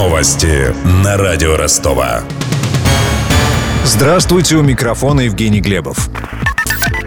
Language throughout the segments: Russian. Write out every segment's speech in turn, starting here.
Новости на радио Ростова. Здравствуйте, у микрофона Евгений Глебов.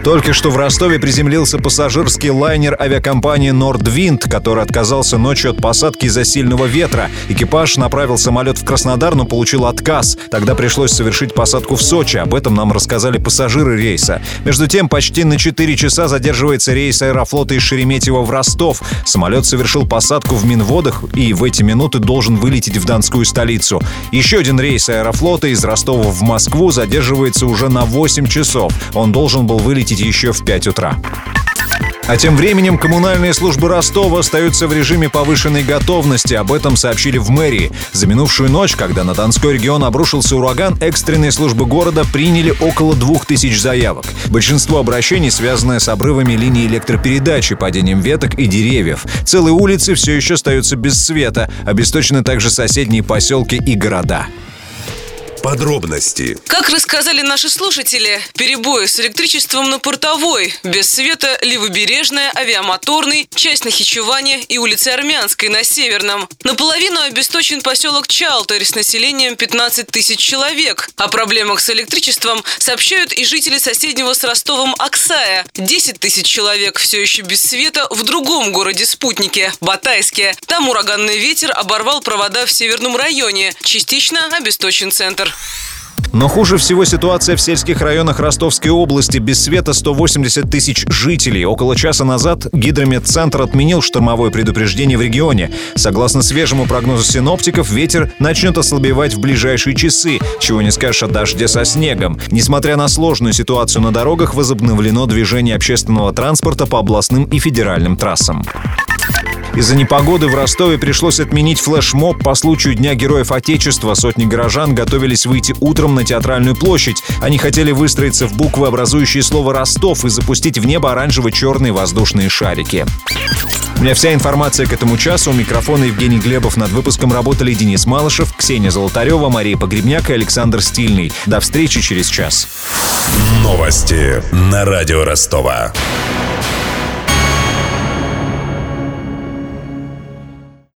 Только что в Ростове приземлился пассажирский лайнер авиакомпании «Нордвинд», который отказался ночью от посадки из-за сильного ветра. Экипаж направил самолет в Краснодар, но получил отказ. Тогда пришлось совершить посадку в Сочи. Об этом нам рассказали пассажиры рейса. Между тем, почти на 4 часа задерживается рейс аэрофлота из Шереметьево в Ростов. Самолет совершил посадку в Минводах и в эти минуты должен вылететь в Донскую столицу. Еще один рейс аэрофлота из Ростова в Москву задерживается уже на 8 часов. Он должен был вылететь еще в 5 утра. А тем временем коммунальные службы Ростова остаются в режиме повышенной готовности. Об этом сообщили в мэрии. За минувшую ночь, когда на Донской регион обрушился ураган, экстренные службы города приняли около двух тысяч заявок. Большинство обращений связаны с обрывами линии электропередачи, падением веток и деревьев. Целые улицы все еще остаются без света. Обесточены также соседние поселки и города. Подробности. Как рассказали наши слушатели, перебои с электричеством на Портовой, без света Левобережная, Авиамоторный, часть Нахичевания и улицы Армянской на Северном. Наполовину обесточен поселок Чалтарь с населением 15 тысяч человек. О проблемах с электричеством сообщают и жители соседнего с Ростовом Оксая. 10 тысяч человек все еще без света в другом городе-спутнике – Батайске. Там ураганный ветер оборвал провода в северном районе. Частично обесточен центр. Но хуже всего ситуация в сельских районах Ростовской области. Без света 180 тысяч жителей. Около часа назад Гидрометцентр отменил штормовое предупреждение в регионе. Согласно свежему прогнозу синоптиков, ветер начнет ослабевать в ближайшие часы, чего не скажешь о дожде со снегом. Несмотря на сложную ситуацию на дорогах, возобновлено движение общественного транспорта по областным и федеральным трассам. Из-за непогоды в Ростове пришлось отменить флешмоб по случаю Дня Героев Отечества. Сотни горожан готовились выйти утром на театральную площадь. Они хотели выстроиться в буквы, образующие слово «Ростов» и запустить в небо оранжево-черные воздушные шарики. У меня вся информация к этому часу. У микрофона Евгений Глебов. Над выпуском работали Денис Малышев, Ксения Золотарева, Мария Погребняк и Александр Стильный. До встречи через час. Новости на радио Ростова.